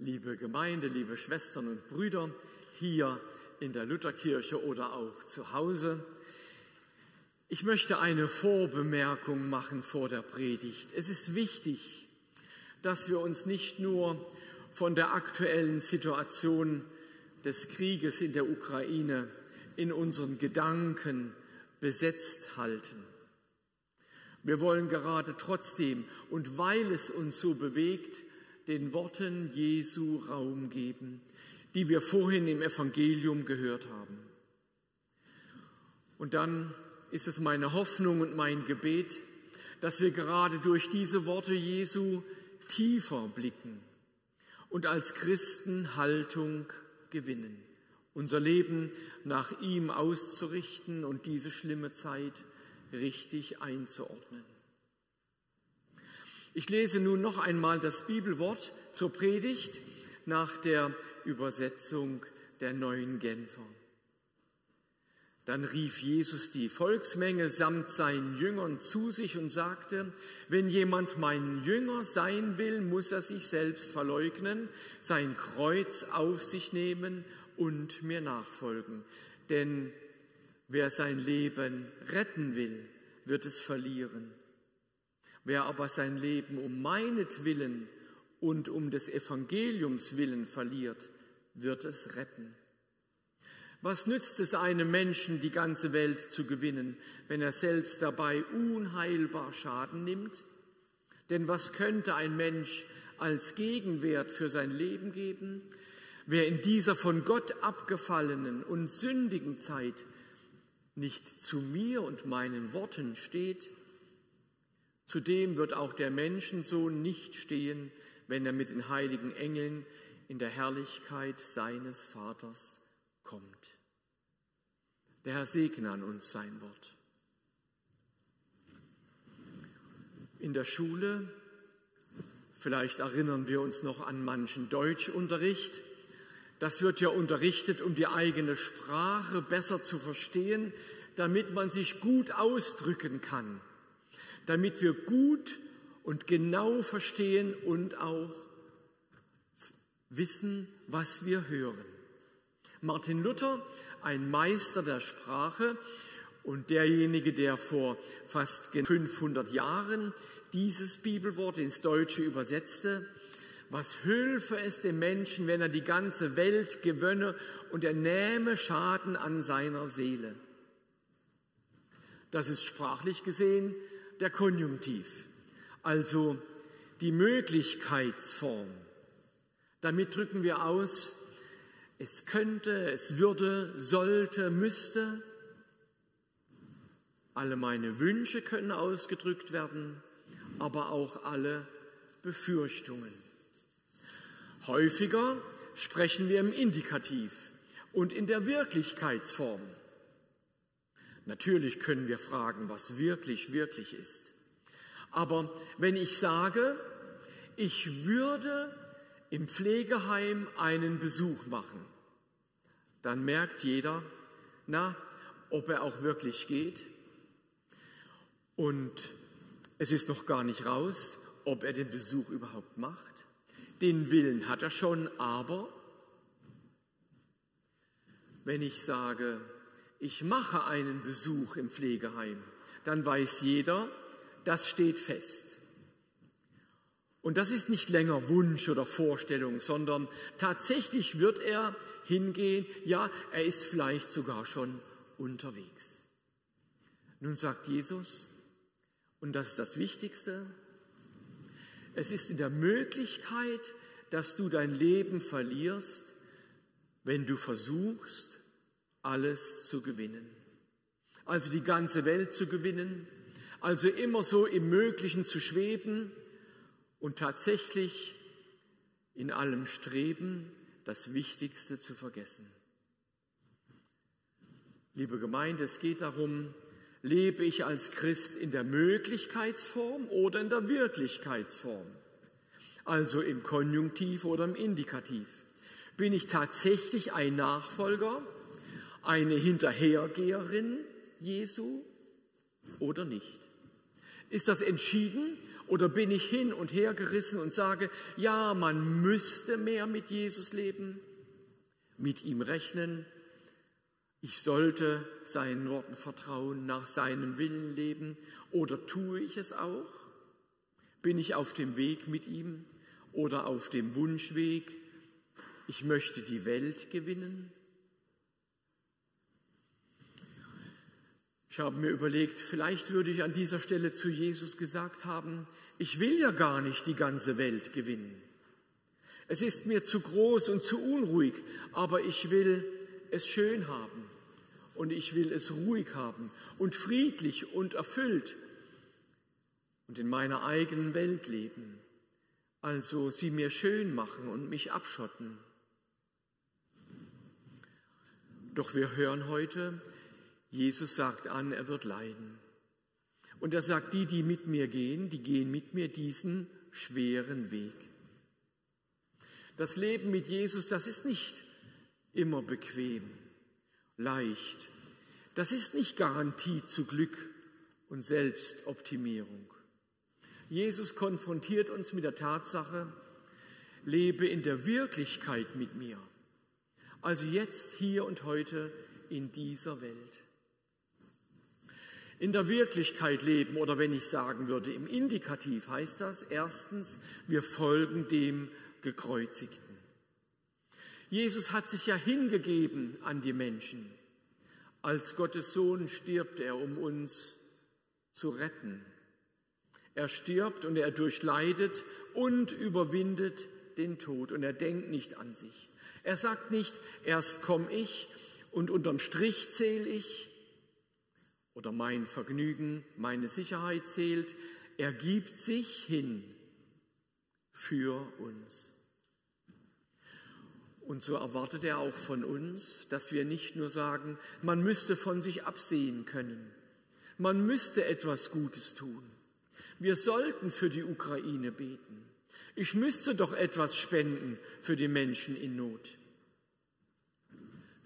liebe Gemeinde, liebe Schwestern und Brüder hier in der Lutherkirche oder auch zu Hause. Ich möchte eine Vorbemerkung machen vor der Predigt. Es ist wichtig, dass wir uns nicht nur von der aktuellen Situation des Krieges in der Ukraine in unseren Gedanken besetzt halten. Wir wollen gerade trotzdem und weil es uns so bewegt, den Worten Jesu Raum geben, die wir vorhin im Evangelium gehört haben. Und dann ist es meine Hoffnung und mein Gebet, dass wir gerade durch diese Worte Jesu tiefer blicken und als Christen Haltung gewinnen, unser Leben nach ihm auszurichten und diese schlimme Zeit richtig einzuordnen. Ich lese nun noch einmal das Bibelwort zur Predigt nach der Übersetzung der neuen Genfer. Dann rief Jesus die Volksmenge samt seinen Jüngern zu sich und sagte, wenn jemand mein Jünger sein will, muss er sich selbst verleugnen, sein Kreuz auf sich nehmen und mir nachfolgen. Denn wer sein Leben retten will, wird es verlieren. Wer aber sein Leben um meinetwillen und um des Evangeliums willen verliert, wird es retten. Was nützt es einem Menschen, die ganze Welt zu gewinnen, wenn er selbst dabei unheilbar Schaden nimmt? Denn was könnte ein Mensch als Gegenwert für sein Leben geben? Wer in dieser von Gott abgefallenen und sündigen Zeit nicht zu mir und meinen Worten steht, Zudem wird auch der Menschensohn nicht stehen, wenn er mit den heiligen Engeln in der Herrlichkeit seines Vaters kommt. Der Herr segne an uns sein Wort. In der Schule, vielleicht erinnern wir uns noch an manchen Deutschunterricht, das wird ja unterrichtet, um die eigene Sprache besser zu verstehen, damit man sich gut ausdrücken kann damit wir gut und genau verstehen und auch wissen, was wir hören. Martin Luther, ein Meister der Sprache und derjenige, der vor fast 500 Jahren dieses Bibelwort ins Deutsche übersetzte, was hülfe es dem Menschen, wenn er die ganze Welt gewönne und er nähme Schaden an seiner Seele? Das ist sprachlich gesehen der Konjunktiv, also die Möglichkeitsform. Damit drücken wir aus, es könnte, es würde, sollte, müsste. Alle meine Wünsche können ausgedrückt werden, aber auch alle Befürchtungen. Häufiger sprechen wir im Indikativ und in der Wirklichkeitsform. Natürlich können wir fragen, was wirklich, wirklich ist. Aber wenn ich sage, ich würde im Pflegeheim einen Besuch machen, dann merkt jeder, na, ob er auch wirklich geht. Und es ist noch gar nicht raus, ob er den Besuch überhaupt macht. Den Willen hat er schon, aber wenn ich sage, ich mache einen Besuch im Pflegeheim, dann weiß jeder, das steht fest. Und das ist nicht länger Wunsch oder Vorstellung, sondern tatsächlich wird er hingehen, ja, er ist vielleicht sogar schon unterwegs. Nun sagt Jesus, und das ist das Wichtigste, es ist in der Möglichkeit, dass du dein Leben verlierst, wenn du versuchst, alles zu gewinnen. Also die ganze Welt zu gewinnen, also immer so im Möglichen zu schweben und tatsächlich in allem Streben das Wichtigste zu vergessen. Liebe Gemeinde, es geht darum, lebe ich als Christ in der Möglichkeitsform oder in der Wirklichkeitsform, also im Konjunktiv oder im Indikativ. Bin ich tatsächlich ein Nachfolger eine Hinterhergeherin Jesu oder nicht? Ist das entschieden Oder bin ich hin und her gerissen und sage, ja, man müsste mehr mit Jesus leben, mit ihm rechnen, ich sollte seinen Worten vertrauen, nach seinem Willen leben, oder tue ich es auch? Bin ich auf dem Weg mit ihm oder auf dem Wunschweg, ich möchte die Welt gewinnen? Ich habe mir überlegt, vielleicht würde ich an dieser Stelle zu Jesus gesagt haben, ich will ja gar nicht die ganze Welt gewinnen. Es ist mir zu groß und zu unruhig, aber ich will es schön haben und ich will es ruhig haben und friedlich und erfüllt und in meiner eigenen Welt leben. Also sie mir schön machen und mich abschotten. Doch wir hören heute, Jesus sagt an, er wird leiden. Und er sagt, die, die mit mir gehen, die gehen mit mir diesen schweren Weg. Das Leben mit Jesus, das ist nicht immer bequem, leicht. Das ist nicht Garantie zu Glück und Selbstoptimierung. Jesus konfrontiert uns mit der Tatsache, lebe in der Wirklichkeit mit mir. Also jetzt, hier und heute in dieser Welt. In der Wirklichkeit leben oder wenn ich sagen würde, im Indikativ heißt das erstens, wir folgen dem Gekreuzigten. Jesus hat sich ja hingegeben an die Menschen. Als Gottes Sohn stirbt er, um uns zu retten. Er stirbt und er durchleidet und überwindet den Tod und er denkt nicht an sich. Er sagt nicht, erst komme ich und unterm Strich zähle ich oder mein Vergnügen, meine Sicherheit zählt. Er gibt sich hin für uns. Und so erwartet er auch von uns, dass wir nicht nur sagen, man müsste von sich absehen können, man müsste etwas Gutes tun. Wir sollten für die Ukraine beten. Ich müsste doch etwas spenden für die Menschen in Not.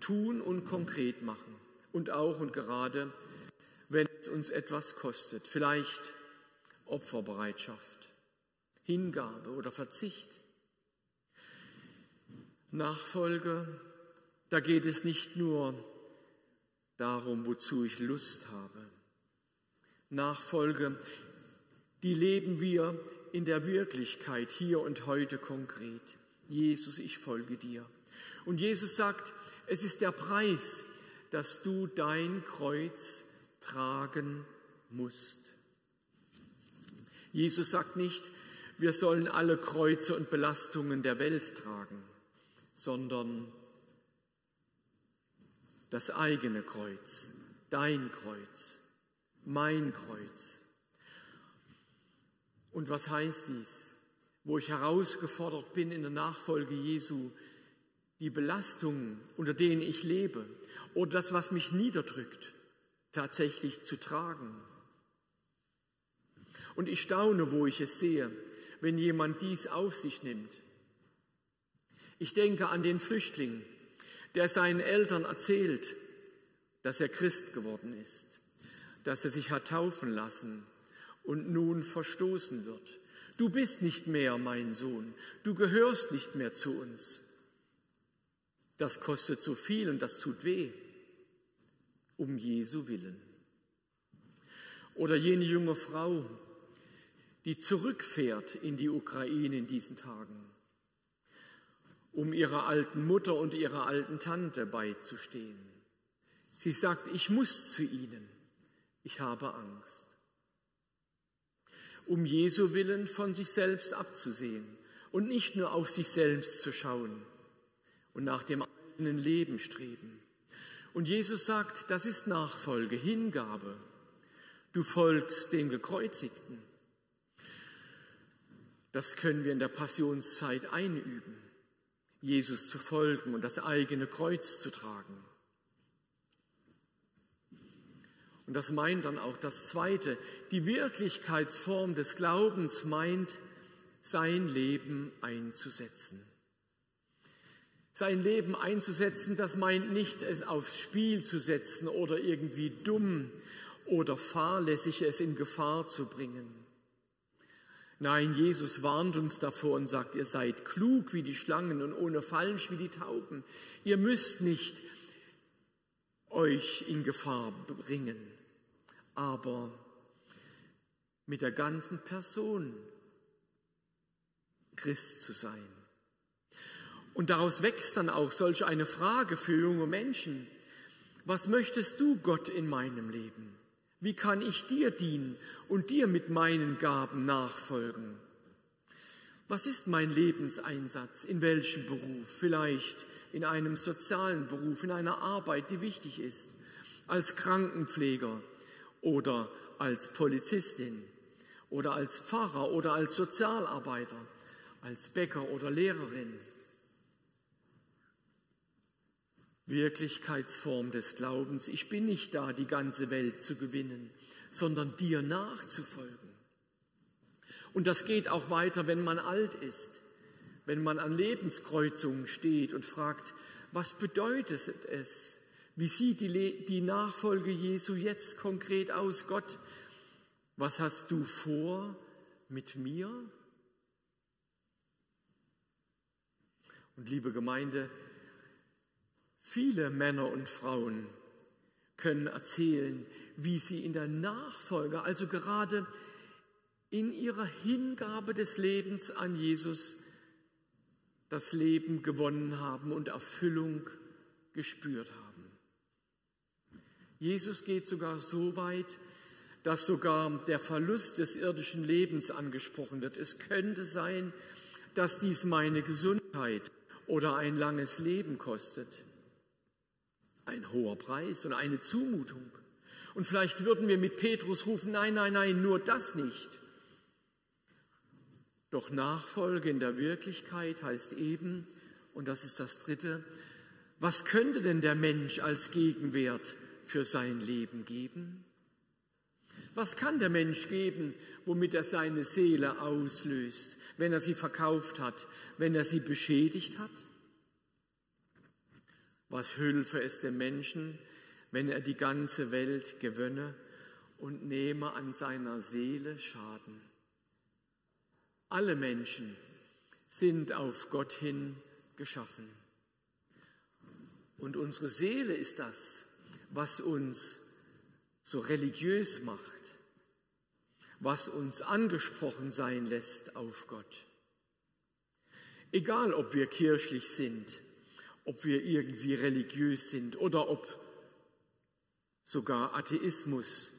Tun und konkret machen. Und auch und gerade, wenn es uns etwas kostet. Vielleicht Opferbereitschaft, Hingabe oder Verzicht. Nachfolge, da geht es nicht nur darum, wozu ich Lust habe. Nachfolge, die leben wir in der Wirklichkeit hier und heute konkret. Jesus, ich folge dir. Und Jesus sagt, es ist der Preis, dass du dein Kreuz tragen musst. Jesus sagt nicht, wir sollen alle Kreuze und Belastungen der Welt tragen sondern das eigene Kreuz, dein Kreuz, mein Kreuz. Und was heißt dies? Wo ich herausgefordert bin in der Nachfolge Jesu, die Belastungen, unter denen ich lebe, oder das, was mich niederdrückt, tatsächlich zu tragen. Und ich staune, wo ich es sehe, wenn jemand dies auf sich nimmt ich denke an den Flüchtling, der seinen Eltern erzählt, dass er Christ geworden ist, dass er sich hat taufen lassen und nun verstoßen wird. Du bist nicht mehr mein Sohn, du gehörst nicht mehr zu uns. Das kostet so viel und das tut weh, um Jesu willen. Oder jene junge Frau, die zurückfährt in die Ukraine in diesen Tagen um ihrer alten Mutter und ihrer alten Tante beizustehen. Sie sagt, ich muss zu ihnen, ich habe Angst. Um Jesu willen von sich selbst abzusehen und nicht nur auf sich selbst zu schauen und nach dem eigenen Leben streben. Und Jesus sagt, das ist Nachfolge, Hingabe. Du folgst dem Gekreuzigten. Das können wir in der Passionszeit einüben. Jesus zu folgen und das eigene Kreuz zu tragen. Und das meint dann auch das Zweite. Die Wirklichkeitsform des Glaubens meint, sein Leben einzusetzen. Sein Leben einzusetzen, das meint nicht, es aufs Spiel zu setzen oder irgendwie dumm oder fahrlässig es in Gefahr zu bringen. Nein, Jesus warnt uns davor und sagt, ihr seid klug wie die Schlangen und ohne falsch wie die Tauben. Ihr müsst nicht euch in Gefahr bringen, aber mit der ganzen Person Christ zu sein. Und daraus wächst dann auch solch eine Frage für junge Menschen. Was möchtest du, Gott, in meinem Leben? Wie kann ich dir dienen und dir mit meinen Gaben nachfolgen? Was ist mein Lebenseinsatz? In welchem Beruf? Vielleicht in einem sozialen Beruf, in einer Arbeit, die wichtig ist, als Krankenpfleger oder als Polizistin oder als Pfarrer oder als Sozialarbeiter, als Bäcker oder Lehrerin. Wirklichkeitsform des Glaubens. Ich bin nicht da, die ganze Welt zu gewinnen, sondern dir nachzufolgen. Und das geht auch weiter, wenn man alt ist, wenn man an Lebenskreuzungen steht und fragt, was bedeutet es? Wie sieht die, die Nachfolge Jesu jetzt konkret aus? Gott, was hast du vor mit mir? Und liebe Gemeinde, Viele Männer und Frauen können erzählen, wie sie in der Nachfolge, also gerade in ihrer Hingabe des Lebens an Jesus, das Leben gewonnen haben und Erfüllung gespürt haben. Jesus geht sogar so weit, dass sogar der Verlust des irdischen Lebens angesprochen wird. Es könnte sein, dass dies meine Gesundheit oder ein langes Leben kostet ein hoher Preis und eine Zumutung. Und vielleicht würden wir mit Petrus rufen, nein, nein, nein, nur das nicht. Doch Nachfolge in der Wirklichkeit heißt eben, und das ist das Dritte, was könnte denn der Mensch als Gegenwert für sein Leben geben? Was kann der Mensch geben, womit er seine Seele auslöst, wenn er sie verkauft hat, wenn er sie beschädigt hat? Was hülfe es dem Menschen, wenn er die ganze Welt gewönne und nehme an seiner Seele Schaden? Alle Menschen sind auf Gott hin geschaffen. Und unsere Seele ist das, was uns so religiös macht, was uns angesprochen sein lässt auf Gott. Egal, ob wir kirchlich sind, ob wir irgendwie religiös sind oder ob sogar Atheismus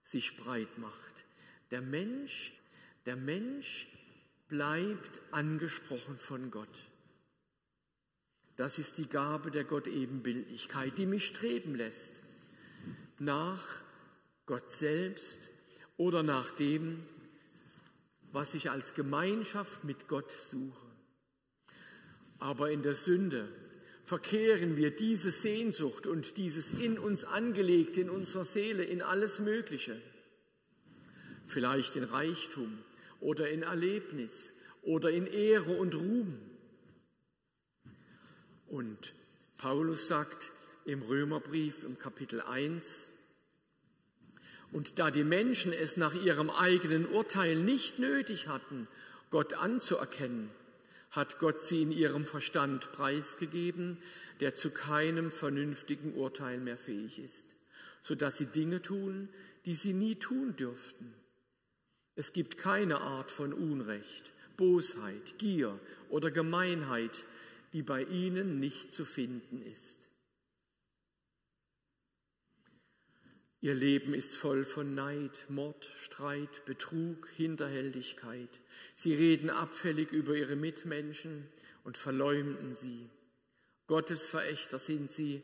sich breit macht. Der Mensch, der Mensch bleibt angesprochen von Gott. Das ist die Gabe der Gottebenbildlichkeit, die mich streben lässt nach Gott selbst oder nach dem, was ich als Gemeinschaft mit Gott suche. Aber in der Sünde verkehren wir diese Sehnsucht und dieses in uns angelegt, in unserer Seele, in alles Mögliche. Vielleicht in Reichtum oder in Erlebnis oder in Ehre und Ruhm. Und Paulus sagt im Römerbrief im Kapitel 1, und da die Menschen es nach ihrem eigenen Urteil nicht nötig hatten, Gott anzuerkennen, hat Gott sie in ihrem Verstand preisgegeben, der zu keinem vernünftigen Urteil mehr fähig ist, sodass sie Dinge tun, die sie nie tun dürften. Es gibt keine Art von Unrecht, Bosheit, Gier oder Gemeinheit, die bei ihnen nicht zu finden ist. Ihr Leben ist voll von Neid, Mord, Streit, Betrug, Hinterhältigkeit. Sie reden abfällig über ihre Mitmenschen und verleumden sie. Gottesverächter sind sie,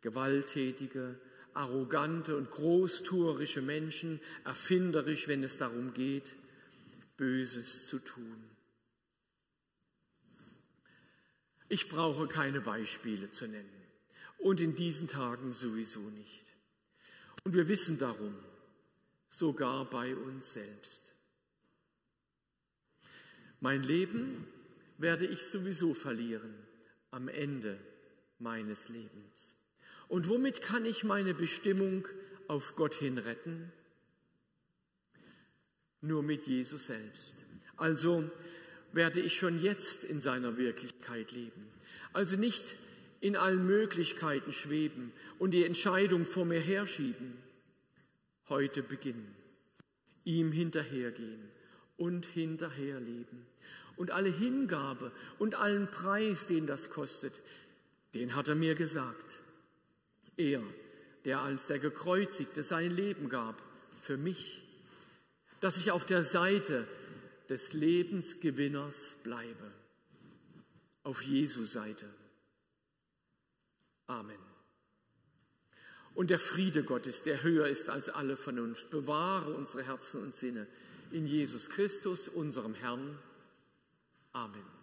gewalttätige, arrogante und großtuerische Menschen, erfinderisch, wenn es darum geht, Böses zu tun. Ich brauche keine Beispiele zu nennen und in diesen Tagen sowieso nicht. Und wir wissen darum, sogar bei uns selbst. Mein Leben werde ich sowieso verlieren am Ende meines Lebens. Und womit kann ich meine Bestimmung auf Gott hin retten? Nur mit Jesus selbst. Also werde ich schon jetzt in seiner Wirklichkeit leben. Also nicht in allen Möglichkeiten schweben und die Entscheidung vor mir herschieben. Heute beginnen, ihm hinterhergehen und hinterherleben. Und alle Hingabe und allen Preis, den das kostet, den hat er mir gesagt. Er, der als der Gekreuzigte sein Leben gab für mich, dass ich auf der Seite des Lebensgewinners bleibe, auf Jesu Seite. Amen. Und der Friede Gottes, der höher ist als alle Vernunft, bewahre unsere Herzen und Sinne in Jesus Christus, unserem Herrn. Amen.